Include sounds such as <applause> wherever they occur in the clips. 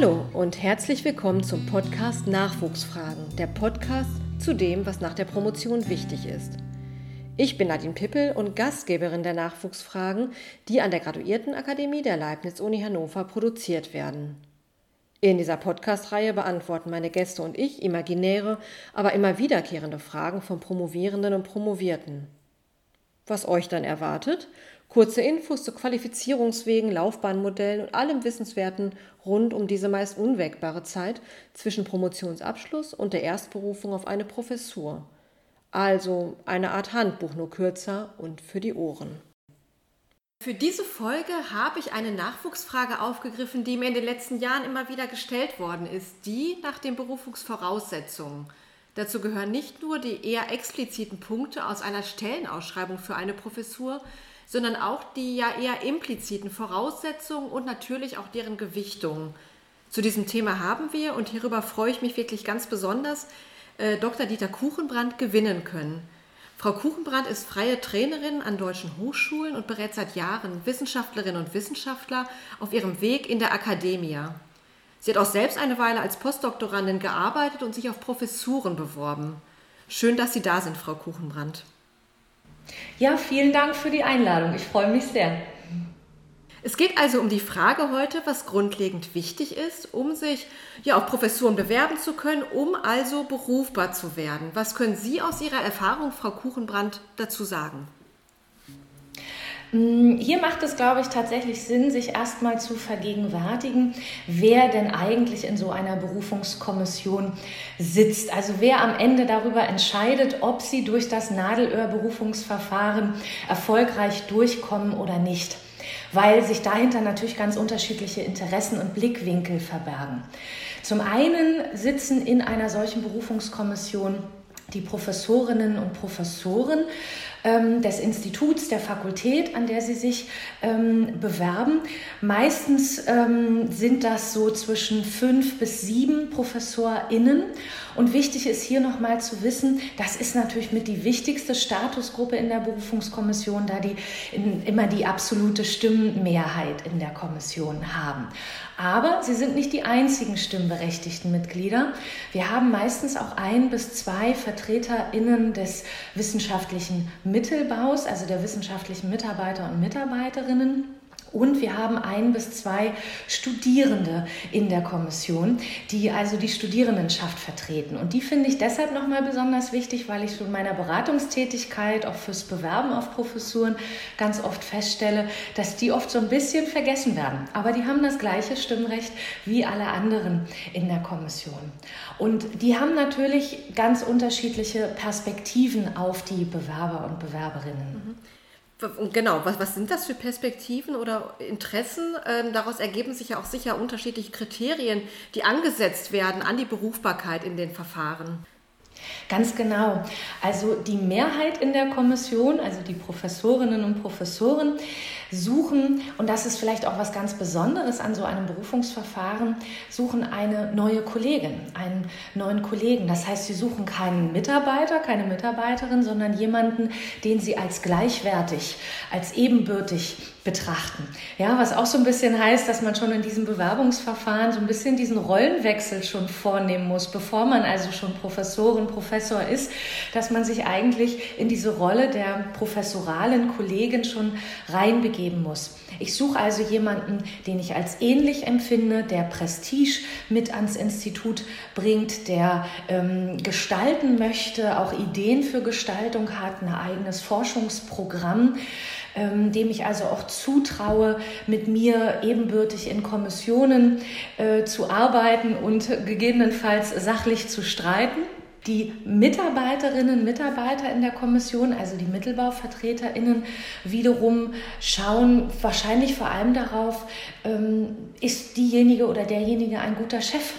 Hallo und herzlich willkommen zum Podcast Nachwuchsfragen, der Podcast zu dem, was nach der Promotion wichtig ist. Ich bin Nadine Pippel und Gastgeberin der Nachwuchsfragen, die an der Graduiertenakademie der Leibniz-Uni Hannover produziert werden. In dieser Podcast-Reihe beantworten meine Gäste und ich imaginäre, aber immer wiederkehrende Fragen von Promovierenden und Promovierten. Was euch dann erwartet? Kurze Infos zu Qualifizierungswegen, Laufbahnmodellen und allem Wissenswerten rund um diese meist unwägbare Zeit zwischen Promotionsabschluss und der Erstberufung auf eine Professur. Also eine Art Handbuch, nur kürzer und für die Ohren. Für diese Folge habe ich eine Nachwuchsfrage aufgegriffen, die mir in den letzten Jahren immer wieder gestellt worden ist, die nach den Berufungsvoraussetzungen. Dazu gehören nicht nur die eher expliziten Punkte aus einer Stellenausschreibung für eine Professur, sondern auch die ja eher impliziten Voraussetzungen und natürlich auch deren Gewichtung. Zu diesem Thema haben wir, und hierüber freue ich mich wirklich ganz besonders, äh, Dr. Dieter Kuchenbrand gewinnen können. Frau Kuchenbrand ist freie Trainerin an deutschen Hochschulen und berät seit Jahren Wissenschaftlerinnen und Wissenschaftler auf ihrem Weg in der Akademie. Sie hat auch selbst eine Weile als Postdoktorandin gearbeitet und sich auf Professuren beworben. Schön, dass Sie da sind, Frau Kuchenbrand. Ja, vielen Dank für die Einladung. Ich freue mich sehr. Es geht also um die Frage heute, was grundlegend wichtig ist, um sich ja auf Professuren bewerben zu können, um also berufbar zu werden. Was können Sie aus Ihrer Erfahrung, Frau Kuchenbrand, dazu sagen? Mm, hier macht es, glaube ich, tatsächlich Sinn, sich erstmal zu vergegenwärtigen, wer denn eigentlich in so einer Berufungskommission sitzt. Also wer am Ende darüber entscheidet, ob sie durch das Nadelöhr-Berufungsverfahren erfolgreich durchkommen oder nicht. Weil sich dahinter natürlich ganz unterschiedliche Interessen und Blickwinkel verbergen. Zum einen sitzen in einer solchen Berufungskommission die Professorinnen und Professoren ähm, des Instituts, der Fakultät, an der sie sich ähm, bewerben. Meistens ähm, sind das so zwischen fünf bis sieben ProfessorInnen. Und wichtig ist hier nochmal zu wissen, das ist natürlich mit die wichtigste Statusgruppe in der Berufungskommission, da die in, immer die absolute Stimmenmehrheit in der Kommission haben. Aber sie sind nicht die einzigen stimmberechtigten Mitglieder. Wir haben meistens auch ein bis zwei VertreterInnen des wissenschaftlichen Mittelbaus, also der wissenschaftlichen Mitarbeiter und Mitarbeiterinnen. Und wir haben ein bis zwei Studierende in der Kommission, die also die Studierendenschaft vertreten. Und die finde ich deshalb nochmal besonders wichtig, weil ich in meiner Beratungstätigkeit, auch fürs Bewerben auf Professuren, ganz oft feststelle, dass die oft so ein bisschen vergessen werden. Aber die haben das gleiche Stimmrecht wie alle anderen in der Kommission. Und die haben natürlich ganz unterschiedliche Perspektiven auf die Bewerber und Bewerberinnen. Mhm. Genau, was, was sind das für Perspektiven oder Interessen? Ähm, daraus ergeben sich ja auch sicher unterschiedliche Kriterien, die angesetzt werden an die Berufbarkeit in den Verfahren. Ganz genau. Also die Mehrheit in der Kommission, also die Professorinnen und Professoren, suchen, und das ist vielleicht auch was ganz Besonderes an so einem Berufungsverfahren, suchen eine neue Kollegin, einen neuen Kollegen. Das heißt, sie suchen keinen Mitarbeiter, keine Mitarbeiterin, sondern jemanden, den sie als gleichwertig, als ebenbürtig betrachten. Ja, was auch so ein bisschen heißt, dass man schon in diesem Bewerbungsverfahren so ein bisschen diesen Rollenwechsel schon vornehmen muss, bevor man also schon Professorin, Professor ist, dass man sich eigentlich in diese Rolle der professoralen Kollegin schon reinbegeben muss. Ich suche also jemanden, den ich als ähnlich empfinde, der Prestige mit ans Institut bringt, der ähm, gestalten möchte, auch Ideen für Gestaltung hat, ein eigenes Forschungsprogramm ähm, dem ich also auch zutraue, mit mir ebenbürtig in Kommissionen äh, zu arbeiten und gegebenenfalls sachlich zu streiten. Die Mitarbeiterinnen und Mitarbeiter in der Kommission, also die Mittelbauvertreterinnen, wiederum schauen wahrscheinlich vor allem darauf, ähm, ist diejenige oder derjenige ein guter Chef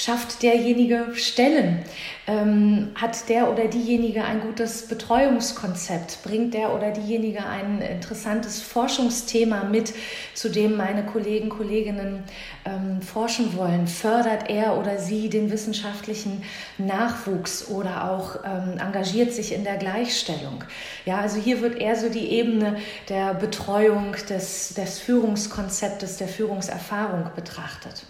Schafft derjenige Stellen? Ähm, hat der oder diejenige ein gutes Betreuungskonzept? Bringt der oder diejenige ein interessantes Forschungsthema mit, zu dem meine Kollegen, Kolleginnen ähm, forschen wollen? Fördert er oder sie den wissenschaftlichen Nachwuchs oder auch ähm, engagiert sich in der Gleichstellung? Ja, also hier wird eher so die Ebene der Betreuung des, des Führungskonzeptes, der Führungserfahrung betrachtet.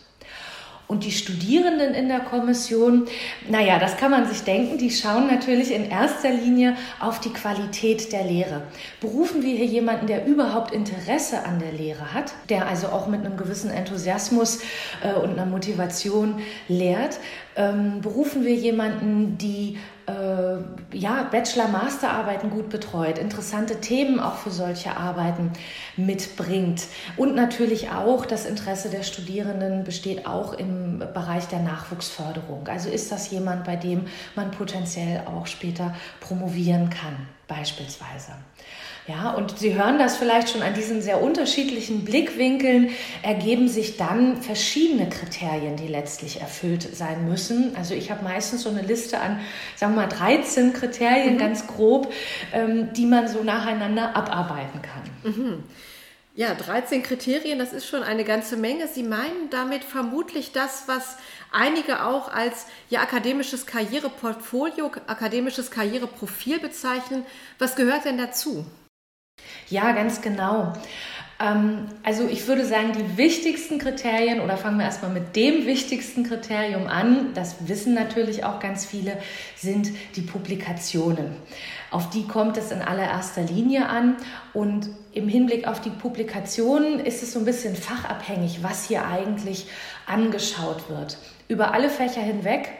Und die Studierenden in der Kommission, naja, das kann man sich denken, die schauen natürlich in erster Linie auf die Qualität der Lehre. Berufen wir hier jemanden, der überhaupt Interesse an der Lehre hat, der also auch mit einem gewissen Enthusiasmus äh, und einer Motivation lehrt? Ähm, berufen wir jemanden, die äh, ja, Bachelor-Masterarbeiten gut betreut, interessante Themen auch für solche Arbeiten mitbringt. Und natürlich auch das Interesse der Studierenden besteht auch im Bereich der Nachwuchsförderung. Also ist das jemand, bei dem man potenziell auch später promovieren kann, beispielsweise. Ja, und Sie hören das vielleicht schon an diesen sehr unterschiedlichen Blickwinkeln, ergeben sich dann verschiedene Kriterien, die letztlich erfüllt sein müssen. Also ich habe meistens so eine Liste an, sagen wir mal, 13 Kriterien, mhm. ganz grob, ähm, die man so nacheinander abarbeiten kann. Mhm. Ja, 13 Kriterien, das ist schon eine ganze Menge. Sie meinen damit vermutlich das, was einige auch als ja, akademisches Karriereportfolio, akademisches Karriereprofil bezeichnen. Was gehört denn dazu? Ja, ganz genau. Ähm, also ich würde sagen, die wichtigsten Kriterien, oder fangen wir erstmal mit dem wichtigsten Kriterium an, das wissen natürlich auch ganz viele, sind die Publikationen. Auf die kommt es in allererster Linie an. Und im Hinblick auf die Publikationen ist es so ein bisschen fachabhängig, was hier eigentlich angeschaut wird. Über alle Fächer hinweg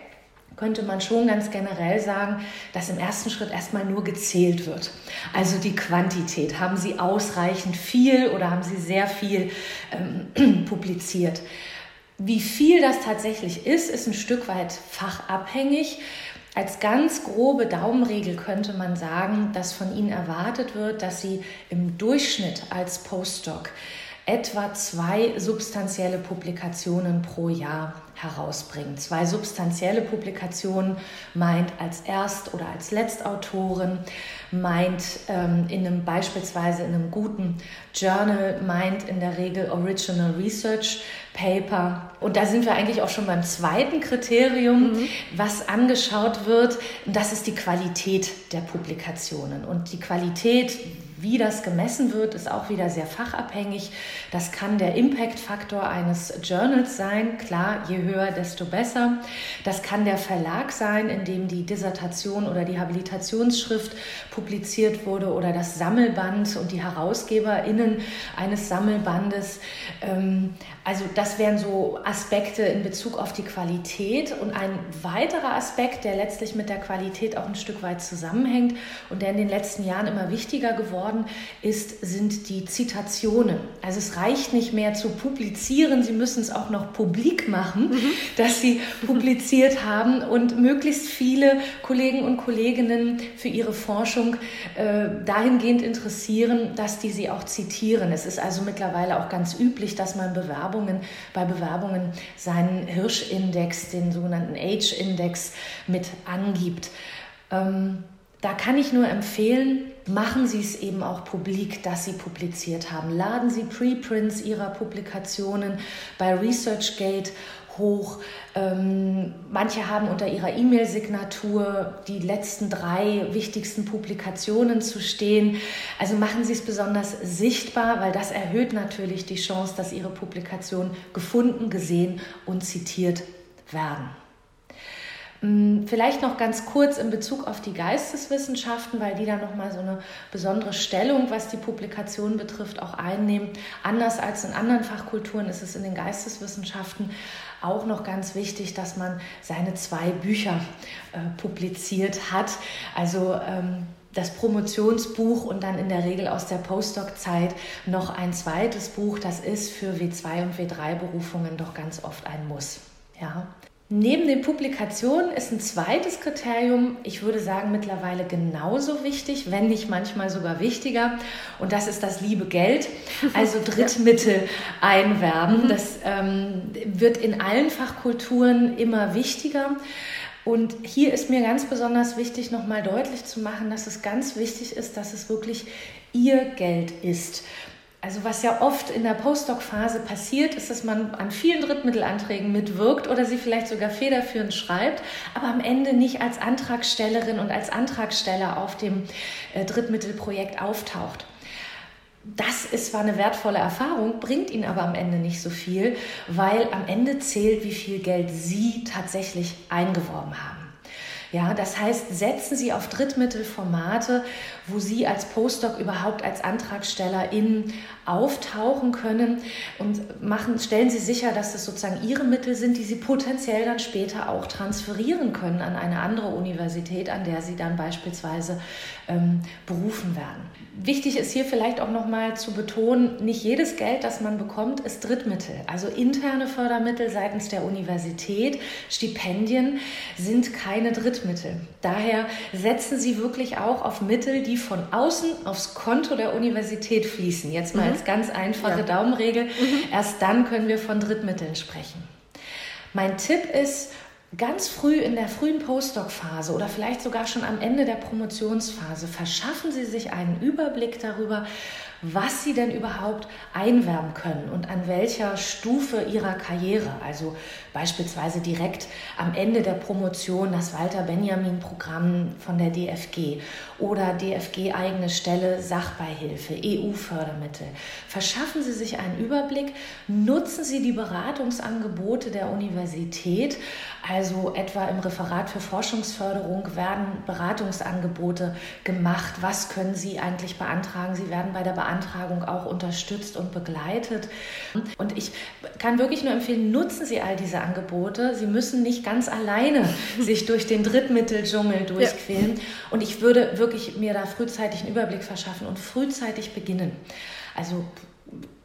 könnte man schon ganz generell sagen, dass im ersten Schritt erstmal nur gezählt wird. Also die Quantität. Haben Sie ausreichend viel oder haben Sie sehr viel ähm, <clears throat> publiziert? Wie viel das tatsächlich ist, ist ein Stück weit fachabhängig. Als ganz grobe Daumenregel könnte man sagen, dass von Ihnen erwartet wird, dass Sie im Durchschnitt als Postdoc etwa zwei substanzielle Publikationen pro Jahr herausbringen. Zwei substanzielle Publikationen meint als Erst- oder als Letztautorin, meint ähm, in einem beispielsweise in einem guten Journal, meint in der Regel Original Research Paper. Und da sind wir eigentlich auch schon beim zweiten Kriterium, mhm. was angeschaut wird. Das ist die Qualität der Publikationen. Und die Qualität, wie das gemessen wird, ist auch wieder sehr fachabhängig. Das kann der Impact-Faktor eines Journals sein. Klar, je höher, desto besser. Das kann der Verlag sein, in dem die Dissertation oder die Habilitationsschrift publiziert wurde oder das Sammelband und die HerausgeberInnen eines Sammelbandes. Ähm, also das wären so Aspekte in Bezug auf die Qualität. Und ein weiterer Aspekt, der letztlich mit der Qualität auch ein Stück weit zusammenhängt und der in den letzten Jahren immer wichtiger geworden ist, sind die Zitationen. Also es reicht nicht mehr zu publizieren, Sie müssen es auch noch publik machen, mhm. dass Sie publiziert <laughs> haben und möglichst viele Kollegen und Kolleginnen für ihre Forschung äh, dahingehend interessieren, dass die sie auch zitieren. Es ist also mittlerweile auch ganz üblich, dass man Bewerbungen Bewerbungen, bei Bewerbungen seinen Hirschindex, den sogenannten Age-Index mit angibt. Ähm, da kann ich nur empfehlen, machen Sie es eben auch publik, dass Sie publiziert haben. Laden Sie Preprints Ihrer Publikationen bei ResearchGate hoch. Ähm, manche haben unter ihrer E-Mail-Signatur die letzten drei wichtigsten Publikationen zu stehen. Also machen Sie es besonders sichtbar, weil das erhöht natürlich die Chance, dass Ihre Publikationen gefunden, gesehen und zitiert werden. Mm, vielleicht noch ganz kurz in Bezug auf die Geisteswissenschaften, weil die da nochmal so eine besondere Stellung, was die Publikation betrifft, auch einnehmen. Anders als in anderen Fachkulturen ist es in den Geisteswissenschaften auch noch ganz wichtig, dass man seine zwei Bücher äh, publiziert hat. Also ähm, das Promotionsbuch und dann in der Regel aus der Postdoc-Zeit noch ein zweites Buch. Das ist für W2 und W3-Berufungen doch ganz oft ein Muss. Ja. Neben den Publikationen ist ein zweites Kriterium, ich würde sagen, mittlerweile genauso wichtig, wenn nicht manchmal sogar wichtiger. Und das ist das liebe Geld, also <laughs> Drittmittel einwerben. Mhm. Das ähm, wird in allen Fachkulturen immer wichtiger. Und hier ist mir ganz besonders wichtig, nochmal deutlich zu machen, dass es ganz wichtig ist, dass es wirklich Ihr Geld ist. Also was ja oft in der Postdoc-Phase passiert, ist, dass man an vielen Drittmittelanträgen mitwirkt oder sie vielleicht sogar federführend schreibt, aber am Ende nicht als Antragstellerin und als Antragsteller auf dem äh, Drittmittelprojekt auftaucht. das ist zwar eine wertvolle Erfahrung, bringt ihnen aber am Ende nicht so viel, weil am Ende zählt, wie viel Geld sie tatsächlich eingeworben haben. Ja, das heißt, setzen Sie auf Drittmittelformate, wo Sie als Postdoc überhaupt als Antragstellerin auftauchen können und machen, stellen Sie sicher, dass das sozusagen Ihre Mittel sind, die Sie potenziell dann später auch transferieren können an eine andere Universität, an der Sie dann beispielsweise ähm, berufen werden. Wichtig ist hier vielleicht auch nochmal zu betonen, nicht jedes Geld, das man bekommt, ist Drittmittel. Also interne Fördermittel seitens der Universität, Stipendien sind keine Drittmittel. Daher setzen Sie wirklich auch auf Mittel, die von außen aufs Konto der Universität fließen. Jetzt mal mhm. als ganz einfache ja. Daumenregel. Mhm. Erst dann können wir von Drittmitteln sprechen. Mein Tipp ist, ganz früh in der frühen Postdoc-Phase oder vielleicht sogar schon am Ende der Promotionsphase verschaffen Sie sich einen Überblick darüber, was sie denn überhaupt einwerben können und an welcher Stufe ihrer Karriere, also beispielsweise direkt am Ende der Promotion das Walter Benjamin Programm von der DFG oder DFG eigene Stelle Sachbeihilfe, EU-Fördermittel. Verschaffen Sie sich einen Überblick, nutzen Sie die Beratungsangebote der Universität, also etwa im Referat für Forschungsförderung werden Beratungsangebote gemacht. Was können Sie eigentlich beantragen? Sie werden bei der Beantragung auch unterstützt und begleitet. Und ich kann wirklich nur empfehlen, nutzen Sie all diese Angebote. Sie müssen nicht ganz alleine <laughs> sich durch den Drittmitteldschungel durchquälen. Ja. Und ich würde wirklich mir da frühzeitig einen Überblick verschaffen und frühzeitig beginnen. Also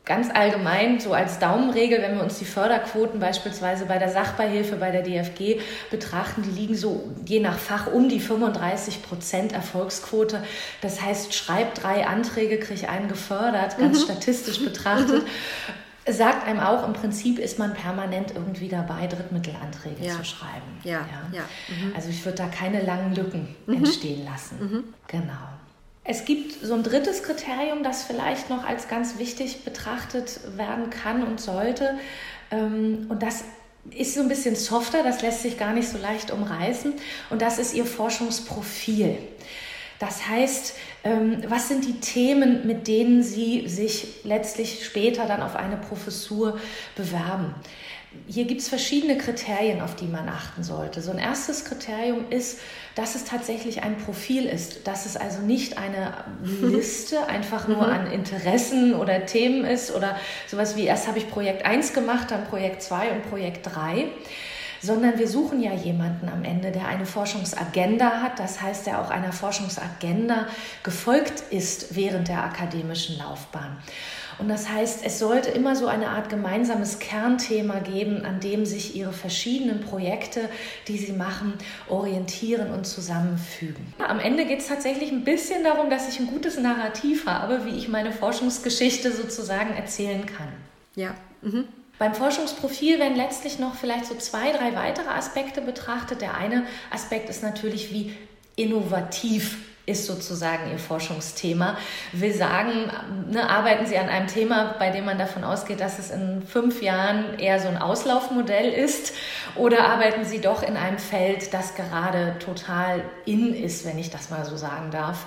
ganz allgemein, so als Daumenregel, wenn wir uns die Förderquoten beispielsweise bei der Sachbeihilfe bei der DFG betrachten, die liegen so je nach Fach um die 35 Prozent Erfolgsquote. Das heißt, schreib drei Anträge, krieg einen gefördert, ganz mhm. statistisch <laughs> betrachtet. Sagt einem auch, im Prinzip ist man permanent irgendwie dabei, Drittmittelanträge ja. zu schreiben. Ja, ja. ja. Mhm. Also ich würde da keine langen Lücken mhm. entstehen lassen. Mhm. Genau. Es gibt so ein drittes Kriterium, das vielleicht noch als ganz wichtig betrachtet werden kann und sollte. Ähm, und das ist so ein bisschen softer, das lässt sich gar nicht so leicht umreißen. Und das ist Ihr Forschungsprofil. Das heißt, ähm, was sind die Themen, mit denen Sie sich letztlich später dann auf eine Professur bewerben? Hier gibt es verschiedene Kriterien, auf die man achten sollte. So ein erstes Kriterium ist, dass es tatsächlich ein Profil ist, dass es also nicht eine Liste einfach nur mhm. an Interessen oder Themen ist oder sowas wie erst habe ich Projekt 1 gemacht, dann Projekt 2 und Projekt 3 sondern wir suchen ja jemanden am Ende, der eine Forschungsagenda hat, das heißt, der auch einer Forschungsagenda gefolgt ist während der akademischen Laufbahn. Und das heißt, es sollte immer so eine Art gemeinsames Kernthema geben, an dem sich Ihre verschiedenen Projekte, die Sie machen, orientieren und zusammenfügen. Am Ende geht es tatsächlich ein bisschen darum, dass ich ein gutes Narrativ habe, wie ich meine Forschungsgeschichte sozusagen erzählen kann. Ja. Mhm. Beim Forschungsprofil werden letztlich noch vielleicht so zwei, drei weitere Aspekte betrachtet. Der eine Aspekt ist natürlich, wie innovativ ist sozusagen ihr Forschungsthema. Will sagen, ne, arbeiten Sie an einem Thema, bei dem man davon ausgeht, dass es in fünf Jahren eher so ein Auslaufmodell ist, oder arbeiten Sie doch in einem Feld, das gerade total in ist, wenn ich das mal so sagen darf,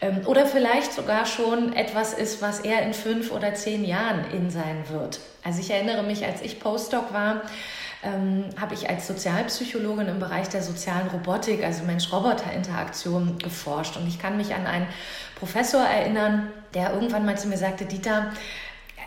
ähm, oder vielleicht sogar schon etwas ist, was eher in fünf oder zehn Jahren in sein wird. Also ich erinnere mich, als ich Postdoc war, ähm, habe ich als Sozialpsychologin im Bereich der sozialen Robotik, also Mensch-Roboter-Interaktion, geforscht. Und ich kann mich an einen Professor erinnern, der irgendwann mal zu mir sagte, Dieter,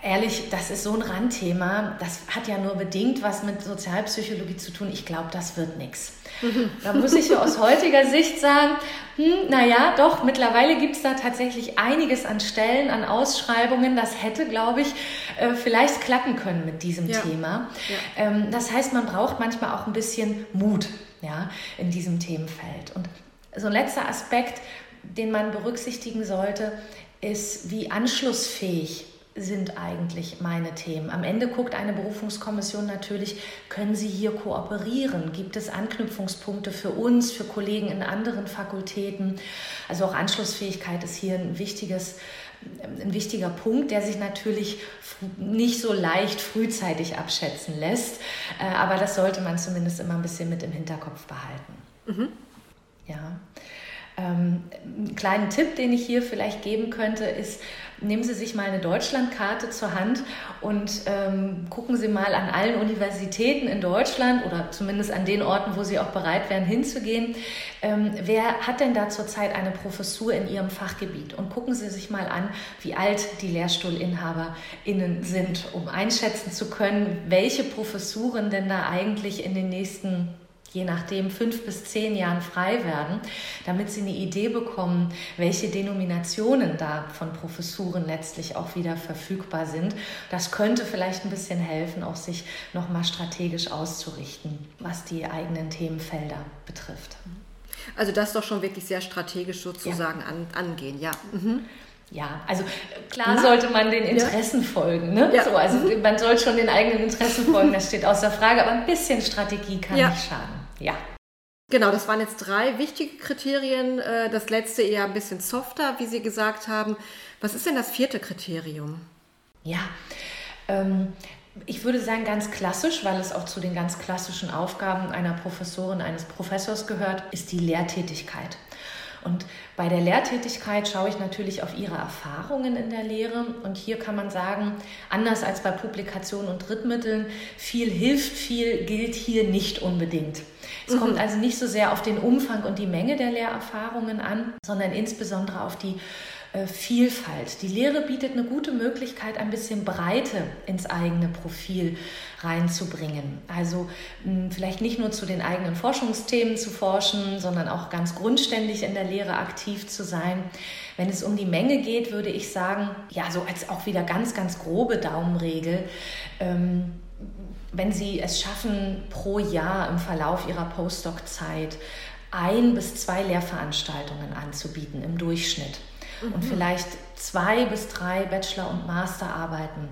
ehrlich, das ist so ein Randthema, das hat ja nur bedingt was mit Sozialpsychologie zu tun. Ich glaube, das wird nichts. <laughs> Da muss ich aus heutiger Sicht sagen, hm, naja, doch, mittlerweile gibt es da tatsächlich einiges an Stellen, an Ausschreibungen. Das hätte, glaube ich, äh, vielleicht klappen können mit diesem ja. Thema. Ja. Ähm, das heißt, man braucht manchmal auch ein bisschen Mut ja, in diesem Themenfeld. Und so ein letzter Aspekt, den man berücksichtigen sollte, ist, wie anschlussfähig sind eigentlich meine Themen. Am Ende guckt eine Berufungskommission natürlich, können Sie hier kooperieren? Gibt es Anknüpfungspunkte für uns, für Kollegen in anderen Fakultäten? Also auch Anschlussfähigkeit ist hier ein wichtiges ein wichtiger Punkt, der sich natürlich nicht so leicht frühzeitig abschätzen lässt, äh, aber das sollte man zumindest immer ein bisschen mit im Hinterkopf behalten. Mhm. Ja. Ähm, einen kleinen Tipp, den ich hier vielleicht geben könnte, ist, nehmen Sie sich mal eine Deutschlandkarte zur Hand und ähm, gucken Sie mal an allen Universitäten in Deutschland oder zumindest an den Orten, wo Sie auch bereit wären hinzugehen. Ähm, wer hat denn da zurzeit eine Professur in Ihrem Fachgebiet? Und gucken Sie sich mal an, wie alt die LehrstuhlinhaberInnen sind, um einschätzen zu können, welche Professuren denn da eigentlich in den nächsten je nachdem fünf bis zehn Jahren frei werden, damit sie eine Idee bekommen, welche Denominationen da von Professuren letztlich auch wieder verfügbar sind. Das könnte vielleicht ein bisschen helfen, auch sich nochmal strategisch auszurichten, was die eigenen Themenfelder betrifft. Also das doch schon wirklich sehr strategisch sozusagen ja. an, angehen, ja. Mhm. Ja, also klar mhm. sollte man den Interessen ja. folgen. Ne? Ja. So, also mhm. man soll schon den eigenen Interessen folgen, das steht außer Frage, aber ein bisschen Strategie kann ja. nicht schaden. Ja. Genau, das waren jetzt drei wichtige Kriterien. Äh, das letzte eher ein bisschen softer, wie Sie gesagt haben. Was ist denn das vierte Kriterium? Ja, ähm, ich würde sagen ganz klassisch, weil es auch zu den ganz klassischen Aufgaben einer Professorin, eines Professors gehört, ist die Lehrtätigkeit. Und bei der Lehrtätigkeit schaue ich natürlich auf ihre Erfahrungen in der Lehre. Und hier kann man sagen, anders als bei Publikationen und Drittmitteln, viel hilft, viel gilt hier nicht unbedingt. Es mhm. kommt also nicht so sehr auf den Umfang und die Menge der Lehrerfahrungen an, sondern insbesondere auf die äh, Vielfalt. Die Lehre bietet eine gute Möglichkeit, ein bisschen Breite ins eigene Profil reinzubringen. Also vielleicht nicht nur zu den eigenen Forschungsthemen zu forschen, sondern auch ganz grundständig in der Lehre aktiv zu sein. Wenn es um die Menge geht, würde ich sagen, ja, so als auch wieder ganz, ganz grobe Daumenregel. Ähm, wenn Sie es schaffen, pro Jahr im Verlauf Ihrer Postdoc-Zeit ein bis zwei Lehrveranstaltungen anzubieten im Durchschnitt mhm. und vielleicht zwei bis drei Bachelor- und Masterarbeiten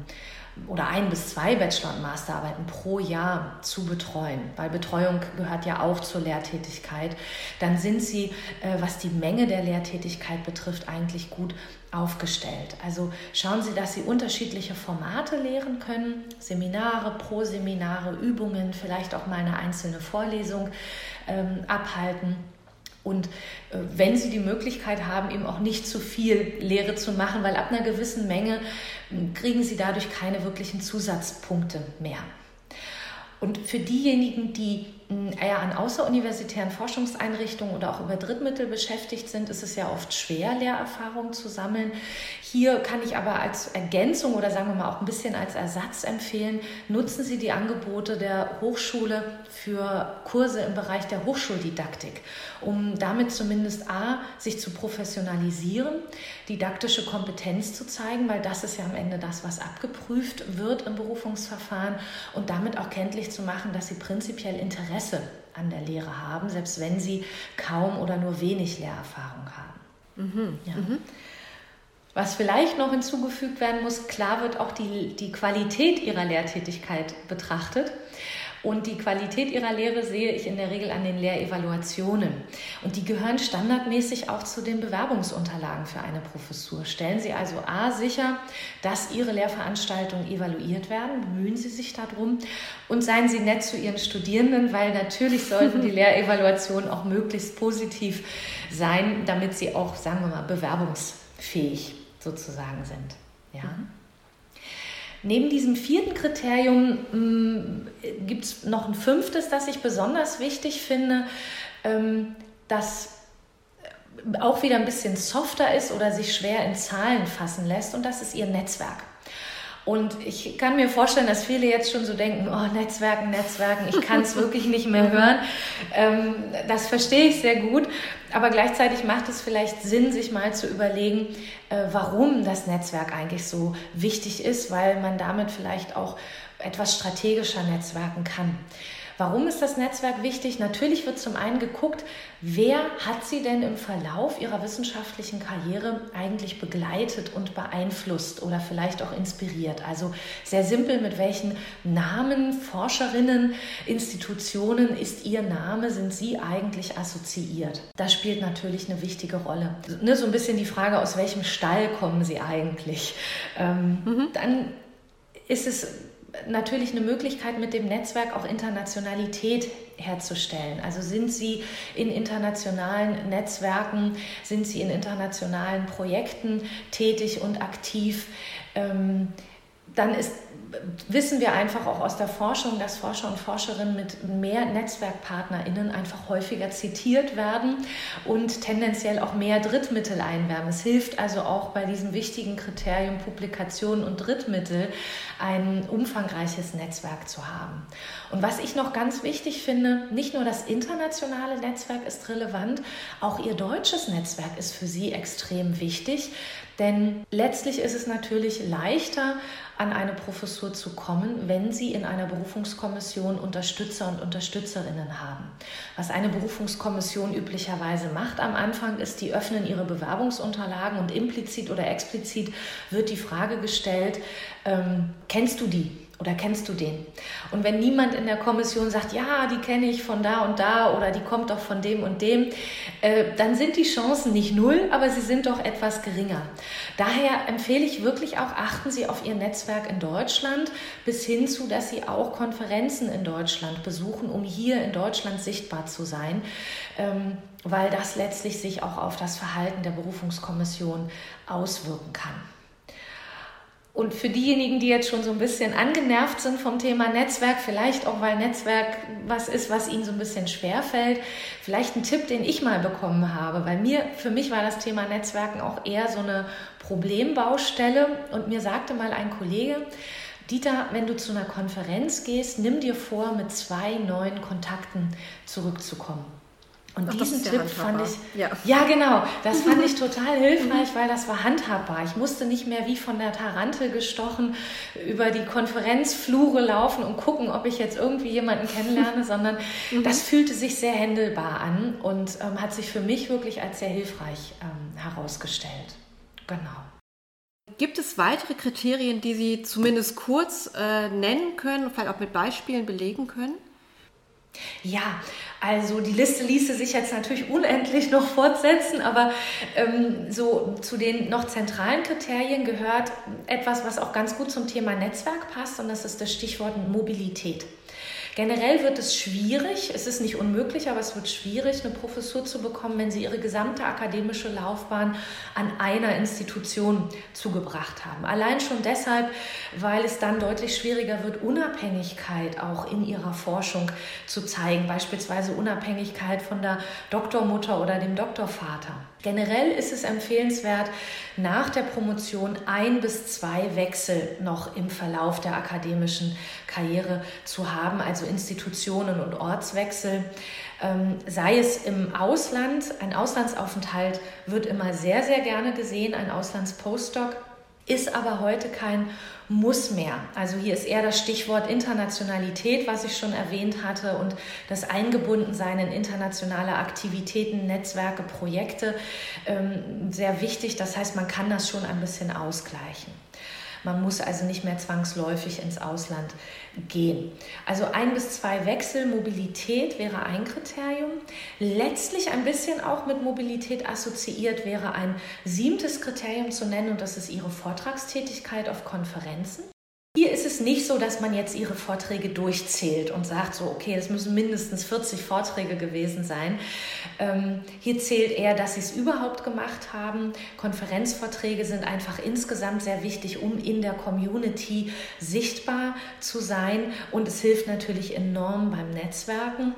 oder ein bis zwei Bachelor- und Masterarbeiten pro Jahr zu betreuen, weil Betreuung gehört ja auch zur Lehrtätigkeit, dann sind sie, äh, was die Menge der Lehrtätigkeit betrifft, eigentlich gut aufgestellt. Also schauen Sie, dass Sie unterschiedliche Formate lehren können, Seminare, Pro-Seminare, Übungen, vielleicht auch mal eine einzelne Vorlesung ähm, abhalten und äh, wenn Sie die Möglichkeit haben, eben auch nicht zu viel Lehre zu machen, weil ab einer gewissen Menge hm, kriegen Sie dadurch keine wirklichen Zusatzpunkte mehr. Und für diejenigen, die eher an außeruniversitären Forschungseinrichtungen oder auch über Drittmittel beschäftigt sind, ist es ja oft schwer, Lehrerfahrung zu sammeln. Hier kann ich aber als Ergänzung oder sagen wir mal auch ein bisschen als Ersatz empfehlen, nutzen Sie die Angebote der Hochschule für Kurse im Bereich der Hochschuldidaktik, um damit zumindest A, sich zu professionalisieren, didaktische Kompetenz zu zeigen, weil das ist ja am Ende das, was abgeprüft wird im Berufungsverfahren und damit auch kenntlich zu machen, dass Sie prinzipiell Interesse Interesse an der Lehre haben, selbst wenn sie kaum oder nur wenig Lehrerfahrung haben. Mhm. Ja. Mhm. Was vielleicht noch hinzugefügt werden muss, klar wird auch die, die Qualität ihrer Lehrtätigkeit betrachtet. Und die Qualität ihrer Lehre sehe ich in der Regel an den Lehrevaluationen. Und die gehören standardmäßig auch zu den Bewerbungsunterlagen für eine Professur. Stellen Sie also A sicher, dass Ihre Lehrveranstaltungen evaluiert werden, bemühen Sie sich darum und seien Sie nett zu Ihren Studierenden, weil natürlich <laughs> sollten die Lehrevaluationen auch möglichst positiv sein, damit sie auch, sagen wir mal, bewerbungsfähig sozusagen sind. Ja. Mhm. Neben diesem vierten Kriterium mm, gibt es noch ein fünftes, das ich besonders wichtig finde, ähm, das auch wieder ein bisschen softer ist oder sich schwer in Zahlen fassen lässt und das ist ihr Netzwerk. Und ich kann mir vorstellen, dass viele jetzt schon so denken, oh, Netzwerken, Netzwerken, ich kann es <laughs> wirklich nicht mehr hören. Ähm, das verstehe ich sehr gut. Aber gleichzeitig macht es vielleicht Sinn, sich mal zu überlegen, äh, warum das Netzwerk eigentlich so wichtig ist, weil man damit vielleicht auch etwas strategischer netzwerken kann. Warum ist das Netzwerk wichtig? Natürlich wird zum einen geguckt, wer hat sie denn im Verlauf ihrer wissenschaftlichen Karriere eigentlich begleitet und beeinflusst oder vielleicht auch inspiriert. Also sehr simpel, mit welchen Namen, Forscherinnen, Institutionen ist ihr Name, sind sie eigentlich assoziiert? Das spielt natürlich eine wichtige Rolle. Ne, so ein bisschen die Frage, aus welchem Stall kommen sie eigentlich? Ähm, mhm. Dann ist es natürlich eine Möglichkeit, mit dem Netzwerk auch Internationalität herzustellen. Also sind Sie in internationalen Netzwerken, sind Sie in internationalen Projekten tätig und aktiv, ähm, dann ist wissen wir einfach auch aus der Forschung, dass Forscher und Forscherinnen mit mehr NetzwerkpartnerInnen einfach häufiger zitiert werden und tendenziell auch mehr Drittmittel einwerben. Es hilft also auch bei diesem wichtigen Kriterium Publikation und Drittmittel ein umfangreiches Netzwerk zu haben. Und was ich noch ganz wichtig finde, nicht nur das internationale Netzwerk ist relevant, auch Ihr deutsches Netzwerk ist für Sie extrem wichtig, denn letztlich ist es natürlich leichter, an eine Professur zu kommen, wenn Sie in einer Berufungskommission Unterstützer und Unterstützerinnen haben. Was eine Berufungskommission üblicherweise macht am Anfang, ist, die öffnen ihre Bewerbungsunterlagen und implizit oder explizit wird die Frage gestellt, ähm, kennst du die? Oder kennst du den? Und wenn niemand in der Kommission sagt, ja, die kenne ich von da und da oder die kommt doch von dem und dem, äh, dann sind die Chancen nicht null, aber sie sind doch etwas geringer. Daher empfehle ich wirklich auch, achten Sie auf Ihr Netzwerk in Deutschland bis hin zu, dass Sie auch Konferenzen in Deutschland besuchen, um hier in Deutschland sichtbar zu sein, ähm, weil das letztlich sich auch auf das Verhalten der Berufungskommission auswirken kann. Und für diejenigen, die jetzt schon so ein bisschen angenervt sind vom Thema Netzwerk, vielleicht auch weil Netzwerk was ist, was ihnen so ein bisschen schwer fällt, vielleicht ein Tipp, den ich mal bekommen habe, weil mir, für mich war das Thema Netzwerken auch eher so eine Problembaustelle und mir sagte mal ein Kollege, Dieter, wenn du zu einer Konferenz gehst, nimm dir vor, mit zwei neuen Kontakten zurückzukommen. Und Ach, diesen Tipp fand ich, ja. ja genau, das fand ich <laughs> total hilfreich, weil das war handhabbar. Ich musste nicht mehr wie von der Tarantel gestochen über die Konferenzflure laufen und gucken, ob ich jetzt irgendwie jemanden kennenlerne, <laughs> sondern mhm. das fühlte sich sehr händelbar an und ähm, hat sich für mich wirklich als sehr hilfreich ähm, herausgestellt. Genau. Gibt es weitere Kriterien, die Sie zumindest kurz äh, nennen können, vielleicht auch mit Beispielen belegen können? Ja, also die Liste ließe sich jetzt natürlich unendlich noch fortsetzen, aber ähm, so zu den noch zentralen Kriterien gehört etwas, was auch ganz gut zum Thema Netzwerk passt und das ist das Stichwort Mobilität. Generell wird es schwierig, es ist nicht unmöglich, aber es wird schwierig, eine Professur zu bekommen, wenn Sie Ihre gesamte akademische Laufbahn an einer Institution zugebracht haben. Allein schon deshalb, weil es dann deutlich schwieriger wird, Unabhängigkeit auch in Ihrer Forschung zu zeigen, beispielsweise Unabhängigkeit von der Doktormutter oder dem Doktorvater. Generell ist es empfehlenswert, nach der Promotion ein bis zwei Wechsel noch im Verlauf der akademischen Karriere zu haben, also Institutionen und Ortswechsel. Ähm, sei es im Ausland, ein Auslandsaufenthalt wird immer sehr, sehr gerne gesehen, ein Auslandspostdoc ist aber heute kein Muss mehr. Also hier ist eher das Stichwort Internationalität, was ich schon erwähnt hatte, und das Eingebundensein in internationale Aktivitäten, Netzwerke, Projekte ähm, sehr wichtig. Das heißt, man kann das schon ein bisschen ausgleichen. Man muss also nicht mehr zwangsläufig ins Ausland gehen. Also ein bis zwei Wechsel, Mobilität wäre ein Kriterium. Letztlich ein bisschen auch mit Mobilität assoziiert wäre ein siebtes Kriterium zu nennen und das ist Ihre Vortragstätigkeit auf Konferenzen. Hier ist es nicht so, dass man jetzt ihre Vorträge durchzählt und sagt so, okay, es müssen mindestens 40 Vorträge gewesen sein. Ähm, hier zählt eher, dass sie es überhaupt gemacht haben. Konferenzvorträge sind einfach insgesamt sehr wichtig, um in der Community sichtbar zu sein. Und es hilft natürlich enorm beim Netzwerken.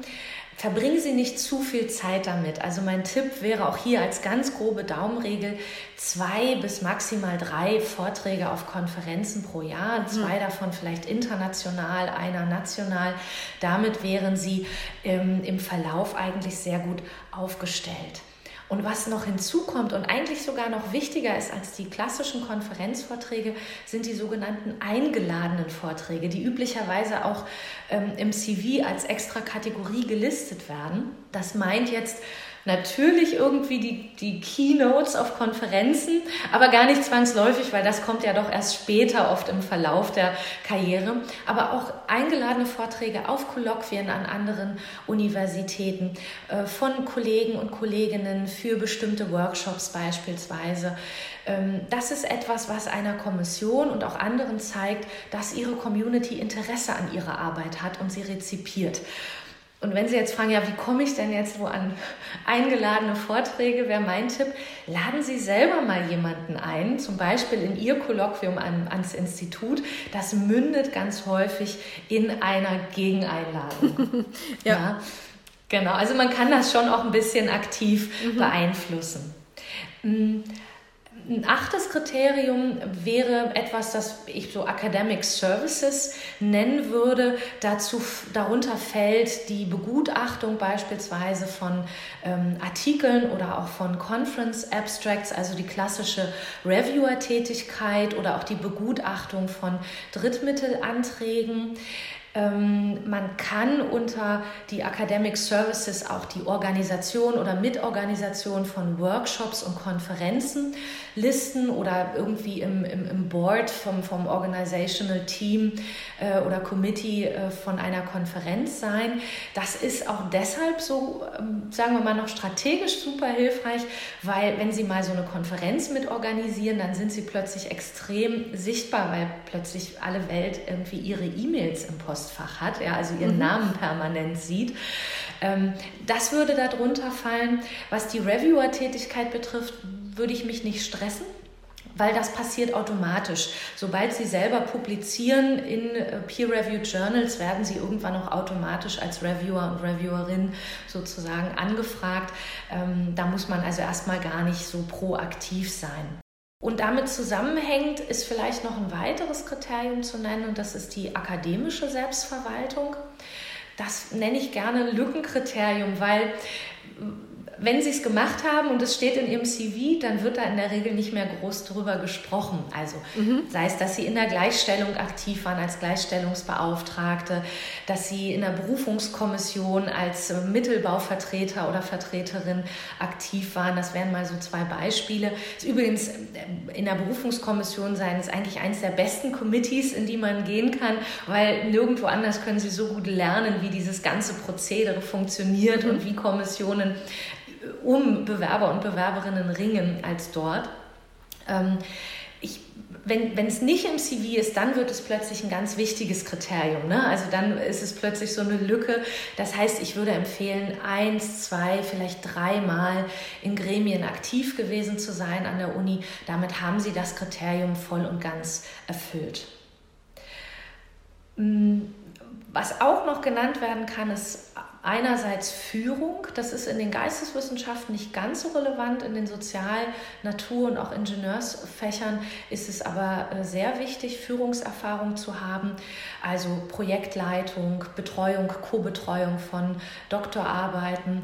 Verbringen Sie nicht zu viel Zeit damit. Also mein Tipp wäre auch hier als ganz grobe Daumenregel zwei bis maximal drei Vorträge auf Konferenzen pro Jahr, mhm. zwei davon vielleicht international, einer national. Damit wären Sie ähm, im Verlauf eigentlich sehr gut aufgestellt. Und was noch hinzukommt und eigentlich sogar noch wichtiger ist als die klassischen Konferenzvorträge, sind die sogenannten eingeladenen Vorträge, die üblicherweise auch ähm, im CV als extra Kategorie gelistet werden. Das meint jetzt, natürlich irgendwie die, die Keynotes auf Konferenzen, aber gar nicht zwangsläufig, weil das kommt ja doch erst später oft im Verlauf der Karriere. Aber auch eingeladene Vorträge auf Kolloquien an anderen Universitäten äh, von Kollegen und Kolleginnen für bestimmte Workshops beispielsweise. Ähm, das ist etwas, was einer Kommission und auch anderen zeigt, dass ihre Community Interesse an ihrer Arbeit hat und sie rezipiert. Und wenn Sie jetzt fragen, ja, wie komme ich denn jetzt wo an eingeladene Vorträge, wäre mein Tipp, laden Sie selber mal jemanden ein, zum Beispiel in Ihr Kolloquium an, ans Institut. Das mündet ganz häufig in einer Gegeneinladung. <laughs> ja. ja. Genau, also man kann das schon auch ein bisschen aktiv mhm. beeinflussen. Mm, ein achtes Kriterium wäre etwas, das ich so Academic Services nennen würde. Dazu, darunter fällt die Begutachtung beispielsweise von ähm, Artikeln oder auch von Conference Abstracts, also die klassische Reviewer-Tätigkeit oder auch die Begutachtung von Drittmittelanträgen. Ähm, man kann unter die Academic Services auch die Organisation oder Mitorganisation von Workshops und Konferenzen listen oder irgendwie im, im, im Board vom, vom Organizational Team äh, oder Committee äh, von einer Konferenz sein. Das ist auch deshalb so, ähm, sagen wir mal, noch strategisch super hilfreich, weil wenn Sie mal so eine Konferenz mitorganisieren, dann sind Sie plötzlich extrem sichtbar, weil plötzlich alle Welt irgendwie ihre E-Mails im Postfach hat, ja, also ihren mhm. Namen permanent sieht. Ähm, das würde darunter fallen. Was die Reviewer-Tätigkeit betrifft, würde ich mich nicht stressen weil das passiert automatisch. Sobald Sie selber publizieren in äh, Peer-Reviewed Journals, werden Sie irgendwann auch automatisch als Reviewer und Reviewerin sozusagen angefragt. Ähm, da muss man also erstmal gar nicht so proaktiv sein. Und damit zusammenhängt ist vielleicht noch ein weiteres Kriterium zu nennen und das ist die akademische Selbstverwaltung. Das nenne ich gerne Lückenkriterium, weil wenn sie es gemacht haben und es steht in ihrem CV, dann wird da in der Regel nicht mehr groß drüber gesprochen. Also mhm. sei es, dass sie in der Gleichstellung aktiv waren als Gleichstellungsbeauftragte, dass sie in der Berufungskommission als Mittelbauvertreter oder Vertreterin aktiv waren. Das wären mal so zwei Beispiele. Übrigens, in der Berufungskommission sein ist eigentlich eines der besten Committees, in die man gehen kann, weil nirgendwo anders können sie so gut lernen, wie dieses ganze Prozedere funktioniert mhm. und wie Kommissionen um Bewerber und Bewerberinnen ringen als dort. Ähm, ich, wenn es nicht im CV ist, dann wird es plötzlich ein ganz wichtiges Kriterium. Ne? Also dann ist es plötzlich so eine Lücke. Das heißt, ich würde empfehlen, eins, zwei, vielleicht dreimal in Gremien aktiv gewesen zu sein an der Uni. Damit haben Sie das Kriterium voll und ganz erfüllt. Hm, was auch noch genannt werden kann, ist einerseits Führung, das ist in den Geisteswissenschaften nicht ganz so relevant, in den Sozial-, Natur- und auch Ingenieursfächern ist es aber äh, sehr wichtig, Führungserfahrung zu haben, also Projektleitung, Betreuung, Co-Betreuung von Doktorarbeiten.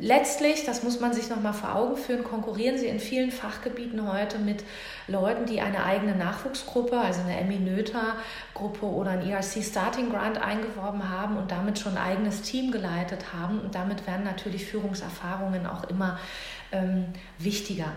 Letztlich, das muss man sich nochmal vor Augen führen, konkurrieren sie in vielen Fachgebieten heute mit Leuten, die eine eigene Nachwuchsgruppe, also eine Emmy Noether Gruppe oder ein ERC Starting Grant eingeworben haben und damit schon ein eigenes Team geleitet haben. Und damit werden natürlich Führungserfahrungen auch immer ähm, wichtiger.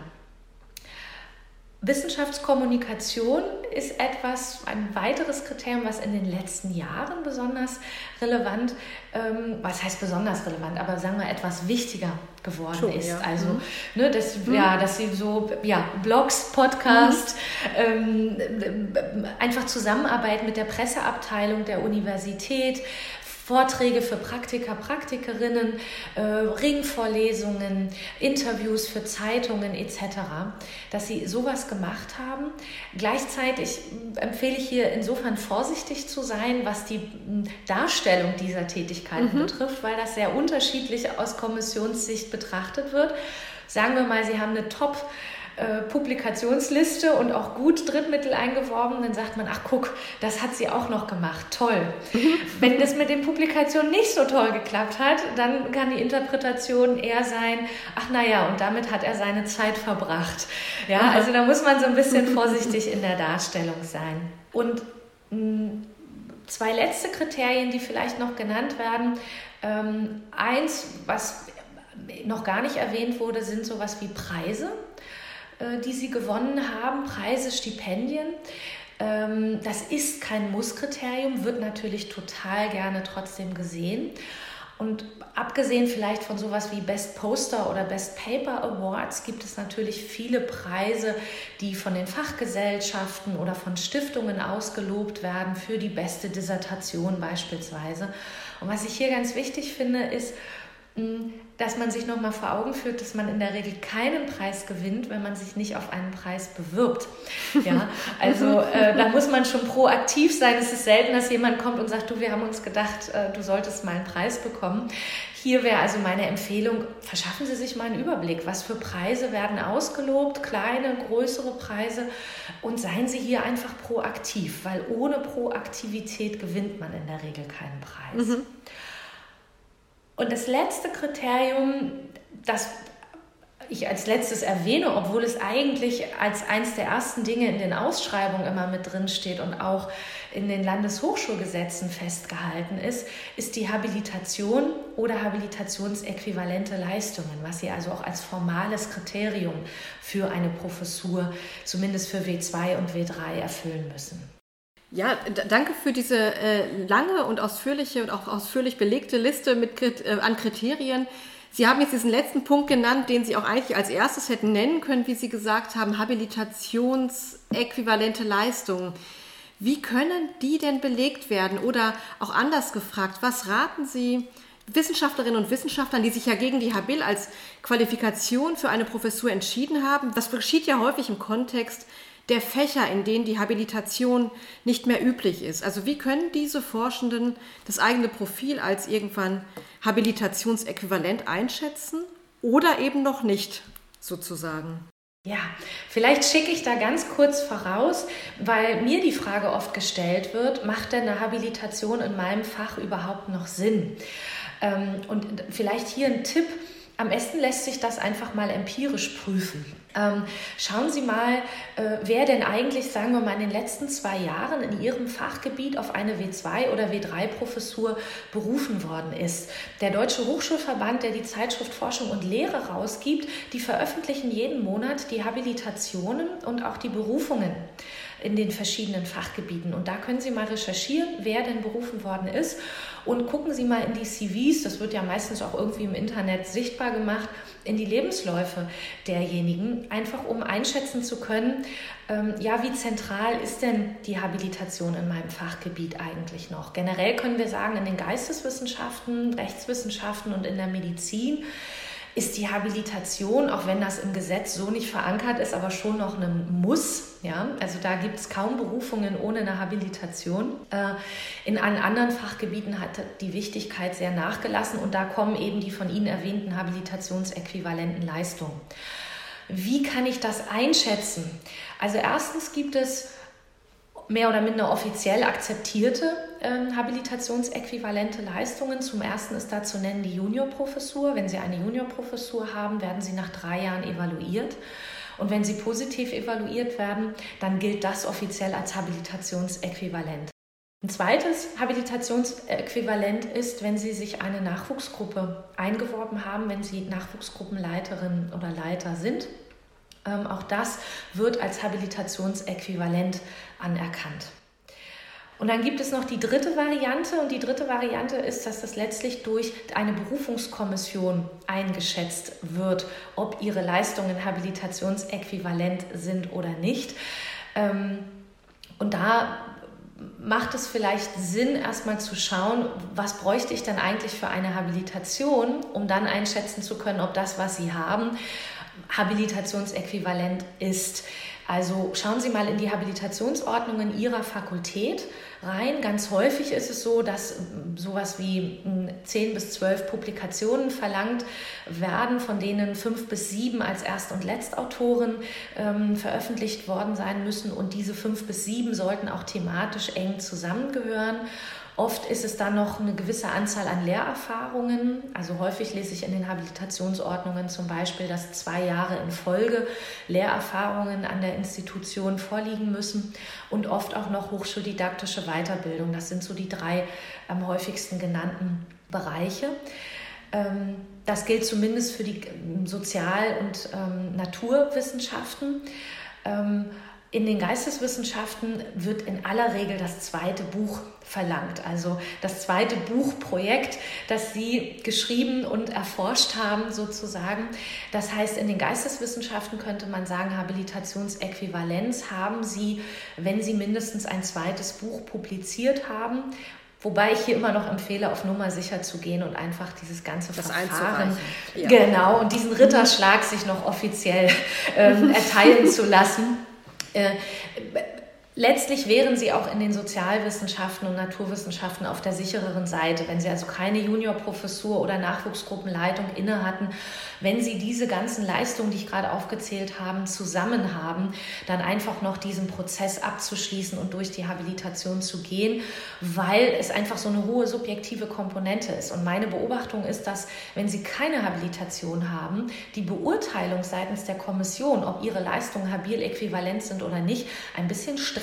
Wissenschaftskommunikation ist etwas, ein weiteres Kriterium, was in den letzten Jahren besonders relevant, ähm, was heißt besonders relevant, aber sagen wir etwas wichtiger geworden Schon, ist. Ja. Also, mhm. ne, dass, mhm. ja, dass sie so, ja, Blogs, Podcast, mhm. ähm, einfach Zusammenarbeit mit der Presseabteilung der Universität, Vorträge für Praktiker, Praktikerinnen, äh, Ringvorlesungen, Interviews für Zeitungen etc., dass sie sowas gemacht haben. Gleichzeitig empfehle ich hier insofern vorsichtig zu sein, was die Darstellung dieser Tätigkeiten mhm. betrifft, weil das sehr unterschiedlich aus Kommissionssicht betrachtet wird. Sagen wir mal, Sie haben eine Top- äh, Publikationsliste und auch gut Drittmittel eingeworben, dann sagt man, ach guck, das hat sie auch noch gemacht, toll. Mhm. Wenn das mit den Publikationen nicht so toll geklappt hat, dann kann die Interpretation eher sein, ach naja, und damit hat er seine Zeit verbracht. Ja, also da muss man so ein bisschen <laughs> vorsichtig in der Darstellung sein. Und mh, mm, zwei letzte Kriterien, die vielleicht noch genannt werden. Ähm, eins, was noch gar nicht erwähnt wurde, sind sowas wie Preise, die sie gewonnen haben, Preise, Stipendien. Ähm, das ist kein Musskriterium, wird natürlich total gerne trotzdem gesehen. Und abgesehen vielleicht von sowas wie Best Poster oder Best Paper Awards gibt es natürlich viele Preise, die von den Fachgesellschaften oder von Stiftungen ausgelobt werden für die beste Dissertation beispielsweise. Und was ich hier ganz wichtig finde, ist, dass man sich nochmal vor Augen führt, dass man in der Regel keinen Preis gewinnt, wenn man sich nicht auf einen Preis bewirbt. Ja, <laughs> also äh, da muss man schon proaktiv sein. Es ist selten, dass jemand kommt und sagt, du, wir haben uns gedacht, äh, du solltest mal einen Preis bekommen. Hier wäre also meine Empfehlung, verschaffen Sie sich mal einen Überblick, was für Preise werden ausgelobt, kleine, größere Preise und seien Sie hier einfach proaktiv, weil ohne Proaktivität gewinnt man in der Regel keinen Preis. Mhm. Und das letzte Kriterium, das ich als letztes erwähne, obwohl es eigentlich als eines der ersten Dinge in den Ausschreibungen immer mit drin steht und auch in den Landeshochschulgesetzen festgehalten ist, ist die Habilitation oder habilitationsäquivalente Leistungen, was Sie also auch als formales Kriterium für eine Professur, zumindest für W2 und W3, erfüllen müssen. Ja, danke für diese äh, lange und ausführliche und auch ausführlich belegte Liste mit, äh, an Kriterien. Sie haben jetzt diesen letzten Punkt genannt, den Sie auch eigentlich als erstes hätten nennen können, wie Sie gesagt haben, habilitationsäquivalente Leistungen. Wie können die denn belegt werden? Oder auch anders gefragt, was raten Sie Wissenschaftlerinnen und Wissenschaftlern, die sich ja gegen die Habil als Qualifikation für eine Professur entschieden haben? Das geschieht ja häufig im Kontext der Fächer, in denen die Habilitation nicht mehr üblich ist. Also wie können diese Forschenden das eigene Profil als irgendwann Habilitationsäquivalent einschätzen oder eben noch nicht sozusagen? Ja, vielleicht schicke ich da ganz kurz voraus, weil mir die Frage oft gestellt wird, macht denn eine Habilitation in meinem Fach überhaupt noch Sinn? Ähm, und vielleicht hier ein Tipp, am besten lässt sich das einfach mal empirisch prüfen. Ähm, schauen Sie mal, äh, wer denn eigentlich, sagen wir mal, in den letzten zwei Jahren in Ihrem Fachgebiet auf eine W2 oder W3-Professur berufen worden ist. Der Deutsche Hochschulverband, der die Zeitschrift Forschung und Lehre rausgibt, die veröffentlichen jeden Monat die Habilitationen und auch die Berufungen in den verschiedenen Fachgebieten. Und da können Sie mal recherchieren, wer denn berufen worden ist. Und gucken Sie mal in die CVs, das wird ja meistens auch irgendwie im Internet sichtbar gemacht, in die Lebensläufe derjenigen, einfach um einschätzen zu können, ähm, ja, wie zentral ist denn die Habilitation in meinem Fachgebiet eigentlich noch? Generell können wir sagen, in den Geisteswissenschaften, Rechtswissenschaften und in der Medizin ist die Habilitation, auch wenn das im Gesetz so nicht verankert ist, aber schon noch ein Muss. Ja? Also da gibt es kaum Berufungen ohne eine Habilitation. Äh, in allen anderen Fachgebieten hat die Wichtigkeit sehr nachgelassen und da kommen eben die von Ihnen erwähnten habilitationsäquivalenten Leistungen. Wie kann ich das einschätzen? Also erstens gibt es mehr oder minder offiziell akzeptierte äh, habilitationsäquivalente Leistungen. Zum ersten ist da zu nennen die Juniorprofessur. Wenn Sie eine Juniorprofessur haben, werden Sie nach drei Jahren evaluiert. Und wenn Sie positiv evaluiert werden, dann gilt das offiziell als Habilitationsäquivalent. Ein zweites Habilitationsäquivalent ist, wenn Sie sich eine Nachwuchsgruppe eingeworben haben, wenn Sie Nachwuchsgruppenleiterin oder Leiter sind ähm, auch das wird als Habilitationsäquivalent anerkannt. Und dann gibt es noch die dritte Variante und die dritte Variante ist, dass das letztlich durch eine Berufungskommission eingeschätzt wird, ob ihre Leistungen habilitationsäquivalent sind oder nicht. Ähm, und da macht es vielleicht Sinn, erstmal zu schauen, was bräuchte ich denn eigentlich für eine Habilitation, um dann einschätzen zu können, ob das, was Sie haben, Habilitationsäquivalent ist. Also schauen Sie mal in die Habilitationsordnungen Ihrer Fakultät rein. Ganz häufig ist es so, dass sowas wie 10 hm, bis 12 Publikationen verlangt werden, von denen fünf bis sieben als Erst- und Letztautoren ähm, veröffentlicht worden sein müssen. Und diese fünf bis sieben sollten auch thematisch eng zusammengehören. Oft ist es dann noch eine gewisse Anzahl an Lehrerfahrungen. Also häufig lese ich in den Habilitationsordnungen zum Beispiel, dass zwei Jahre in Folge Lehrerfahrungen an der Institution vorliegen müssen und oft auch noch hochschuldidaktische Weiterbildung. Das sind so die drei am häufigsten genannten Bereiche. Ähm, das gilt zumindest für die ähm, Sozial- und ähm, Naturwissenschaften. In den Geisteswissenschaften wird in aller Regel das zweite Buch verlangt. Also das zweite Buchprojekt, das Sie geschrieben und erforscht haben sozusagen. Das heißt, in den Geisteswissenschaften könnte man sagen, Habilitationsäquivalenz haben Sie, wenn Sie mindestens ein zweites Buch publiziert haben. Wobei ich hier immer noch empfehle, auf Nummer sicher zu gehen und einfach dieses ganze das Verfahren, ja. genau, und diesen Ritterschlag sich noch offiziell ähm, <laughs> erteilen zu lassen. Äh, letztlich wären sie auch in den Sozialwissenschaften und Naturwissenschaften auf der sichereren Seite, wenn sie also keine Juniorprofessur oder Nachwuchsgruppenleitung inne hatten wenn Sie diese ganzen Leistungen, die ich gerade aufgezählt habe, zusammen haben, dann einfach noch diesen Prozess abzuschließen und durch die Habilitation zu gehen, weil es einfach so eine hohe subjektive Komponente ist. Und meine Beobachtung ist, dass wenn Sie keine Habilitation haben, die Beurteilung seitens der Kommission, ob Ihre Leistungen habil äquivalent sind oder nicht, ein bisschen strenger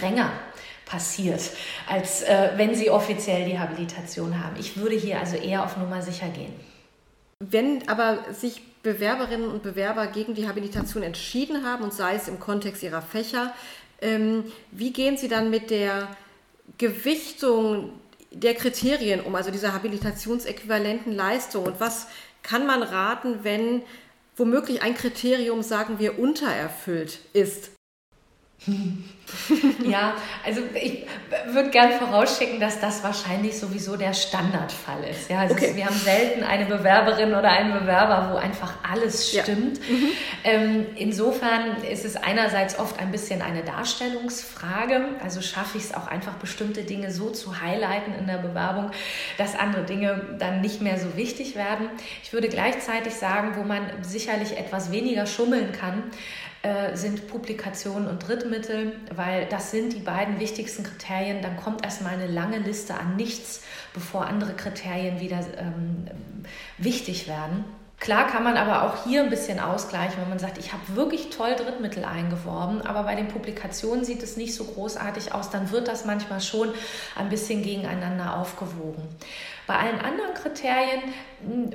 passiert, als äh, wenn Sie offiziell die Habilitation haben. Ich würde hier also eher auf Nummer sicher gehen. Wenn aber sich Bewerberinnen und Bewerber gegen die Habilitation entschieden haben und sei es im Kontext ihrer Fächer, ähm, wie gehen Sie dann mit der Gewichtung der Kriterien um, also dieser habilitationsäquivalenten Leistung und was kann man raten, wenn womöglich ein Kriterium, sagen wir, untererfüllt ist? <laughs> ja, also ich würde gerne vorausschicken, dass das wahrscheinlich sowieso der Standardfall ist. Ja, also okay. wir haben selten eine Bewerberin oder einen Bewerber, wo einfach alles stimmt. Ja. Mhm. Ähm, insofern ist es einerseits oft ein bisschen eine Darstellungsfrage. Also schaffe ich es auch einfach bestimmte Dinge so zu highlighten in der Bewerbung, dass andere Dinge dann nicht mehr so wichtig werden. Ich würde gleichzeitig sagen, wo man sicherlich etwas weniger schummeln kann, äh, sind Publikationen und Drittmittel, weil das sind die beiden wichtigsten Kriterien. Dann kommt erstmal eine lange Liste an nichts, bevor andere Kriterien wieder ähm, wichtig werden. Klar kann man aber auch hier ein bisschen ausgleichen, wenn man sagt, ich habe wirklich toll Drittmittel eingeworben, aber bei den Publikationen sieht es nicht so großartig aus, dann wird das manchmal schon ein bisschen gegeneinander aufgewogen. Bei allen anderen Kriterien hm,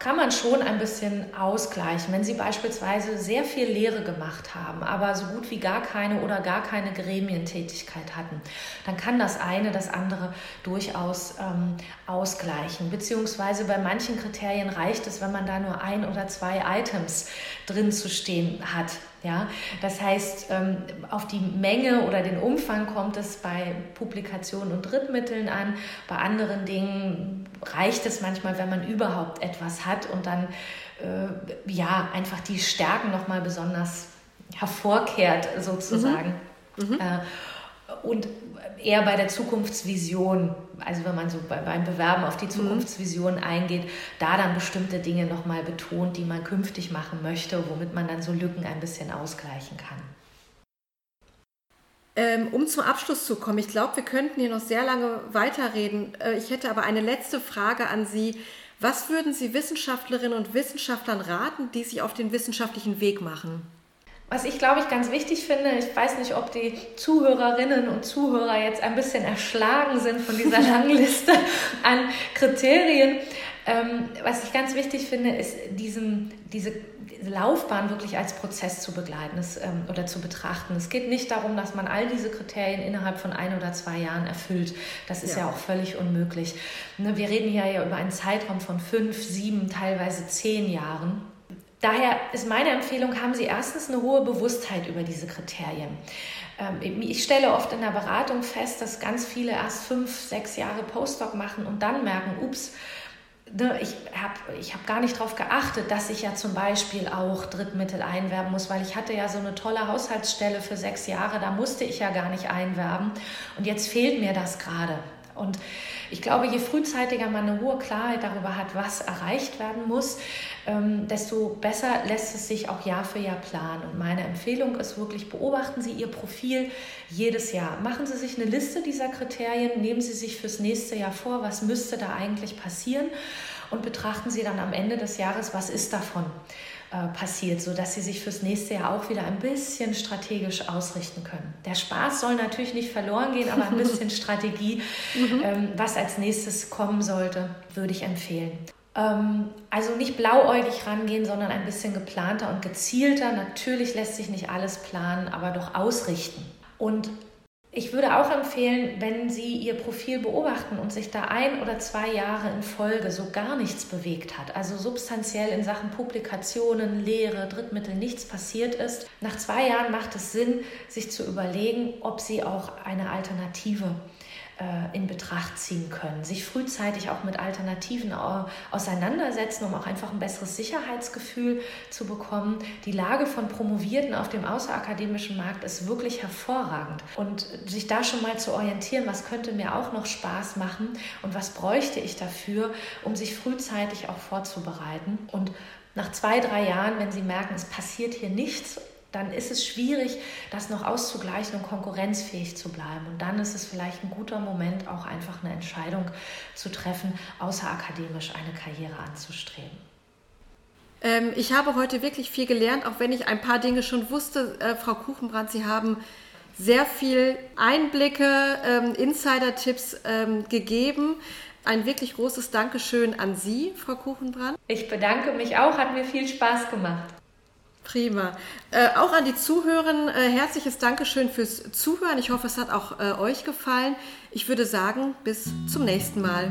kann man schon ein bisschen ausgleichen. Wenn Sie beispielsweise sehr viel Lehre gemacht haben, aber so gut wie gar keine oder gar keine Gremientätigkeit hatten, dann kann das eine das andere durchaus ähm, ausgleichen. Beziehungsweise bei manchen Kriterien reicht es, wenn man da nur ein oder zwei Items drin zu stehen hat. Ja, das heißt, ähm, auf die Menge oder den Umfang kommt es bei Publikationen und Drittmitteln an. Bei anderen Dingen reicht es manchmal, wenn man überhaupt etwas hat und dann äh, ja einfach die Stärken noch mal besonders hervorkehrt sozusagen. Mhm. Mhm. Äh, und eher bei der Zukunftsvision, also wenn man so beim Bewerben auf die mhm. Zukunftsvision eingeht, da dann bestimmte Dinge nochmal betont, die man künftig machen möchte, womit man dann so Lücken ein bisschen ausgleichen kann. Ähm, um zum Abschluss zu kommen, ich glaube, wir könnten hier noch sehr lange weiterreden. Äh, ich hätte aber eine letzte Frage an Sie. Was würden Sie Wissenschaftlerinnen und Wissenschaftlern raten, die sich auf den wissenschaftlichen Weg machen? Was ich, glaube ich, ganz wichtig finde, ich weiß nicht, ob die Zuhörerinnen und Zuhörer jetzt ein bisschen erschlagen sind von dieser <laughs> langen Liste an Kriterien. Ähm, was ich ganz wichtig finde, ist diesen, diese, Laufbahn wirklich als Prozess zu begleiten es, ähm, oder zu betrachten. Es geht nicht darum, dass man all diese Kriterien innerhalb von ein oder zwei Jahren erfüllt. Das ist ja, ja auch völlig unmöglich. Ne, wir reden hier ja über einen Zeitraum von fünf, sieben, teilweise zehn Jahren. Daher ist meine Empfehlung, haben Sie erstens eine hohe Bewusstheit über diese Kriterien. Ähm, ich stelle oft in der Beratung fest, dass ganz viele erst fünf, sechs Jahre Postdoc machen und dann merken, ups, ne, ich habe ich hab gar nicht darauf geachtet, dass ich ja zum Beispiel auch Drittmittel einwerben muss, weil ich hatte ja so eine tolle Haushaltsstelle für sechs Jahre, da musste ich ja gar nicht einwerben und jetzt fehlt mir das gerade. Und ich glaube, je frühzeitiger man eine hohe Klarheit darüber hat, was erreicht werden muss, ähm, desto besser lässt es sich auch Jahr für Jahr planen. Und meine Empfehlung ist wirklich, beobachten Sie Ihr Profil jedes Jahr. Machen Sie sich eine Liste dieser Kriterien, nehmen Sie sich fürs nächste Jahr vor, was müsste da eigentlich passieren und betrachten Sie dann am Ende des Jahres, was ist davon äh, passiert, sodass Sie sich fürs nächste Jahr auch wieder ein bisschen strategisch ausrichten können. Der Spaß soll natürlich nicht verloren gehen, aber ein bisschen <laughs> Strategie, mhm. ähm, was als nächstes kommen sollte, würde ich empfehlen. Ähm, also nicht blauäugig rangehen, sondern ein bisschen geplanter und gezielter. Natürlich lässt sich nicht alles planen, aber doch ausrichten. Und ich würde auch empfehlen, wenn Sie Ihr Profil beobachten und sich da ein oder zwei Jahre in Folge so gar nichts bewegt hat, also substanziell in Sachen Publikationen, Lehre, Drittmittel nichts passiert ist, nach zwei Jahren macht es Sinn, sich zu überlegen, ob Sie auch eine Alternative in Betracht ziehen können, sich frühzeitig auch mit Alternativen auseinandersetzen, um auch einfach ein besseres Sicherheitsgefühl zu bekommen. Die Lage von Promovierten auf dem außerakademischen Markt ist wirklich hervorragend und sich da schon mal zu orientieren, was könnte mir auch noch Spaß machen und was bräuchte ich dafür, um sich frühzeitig auch vorzubereiten und nach zwei, drei Jahren, wenn Sie merken, es passiert hier nichts dann ist es schwierig, das noch auszugleichen und konkurrenzfähig zu bleiben. Und dann ist es vielleicht ein guter Moment, auch einfach eine Entscheidung zu treffen, außerakademisch eine Karriere anzustreben. Ähm, ich habe heute wirklich viel gelernt, auch wenn ich ein paar Dinge schon wusste. Äh, Frau Kuchenbrand, Sie haben sehr viel Einblicke, ähm, Insider-Tipps ähm, gegeben. Ein wirklich großes Dankeschön an Sie, Frau Kuchenbrand. Ich bedanke mich auch, hat mir viel Spaß gemacht. Prima. Äh, auch an die Zuhörer äh, herzliches Dankeschön fürs Zuhören. Ich hoffe, es hat auch äh, euch gefallen. Ich würde sagen, bis zum nächsten Mal.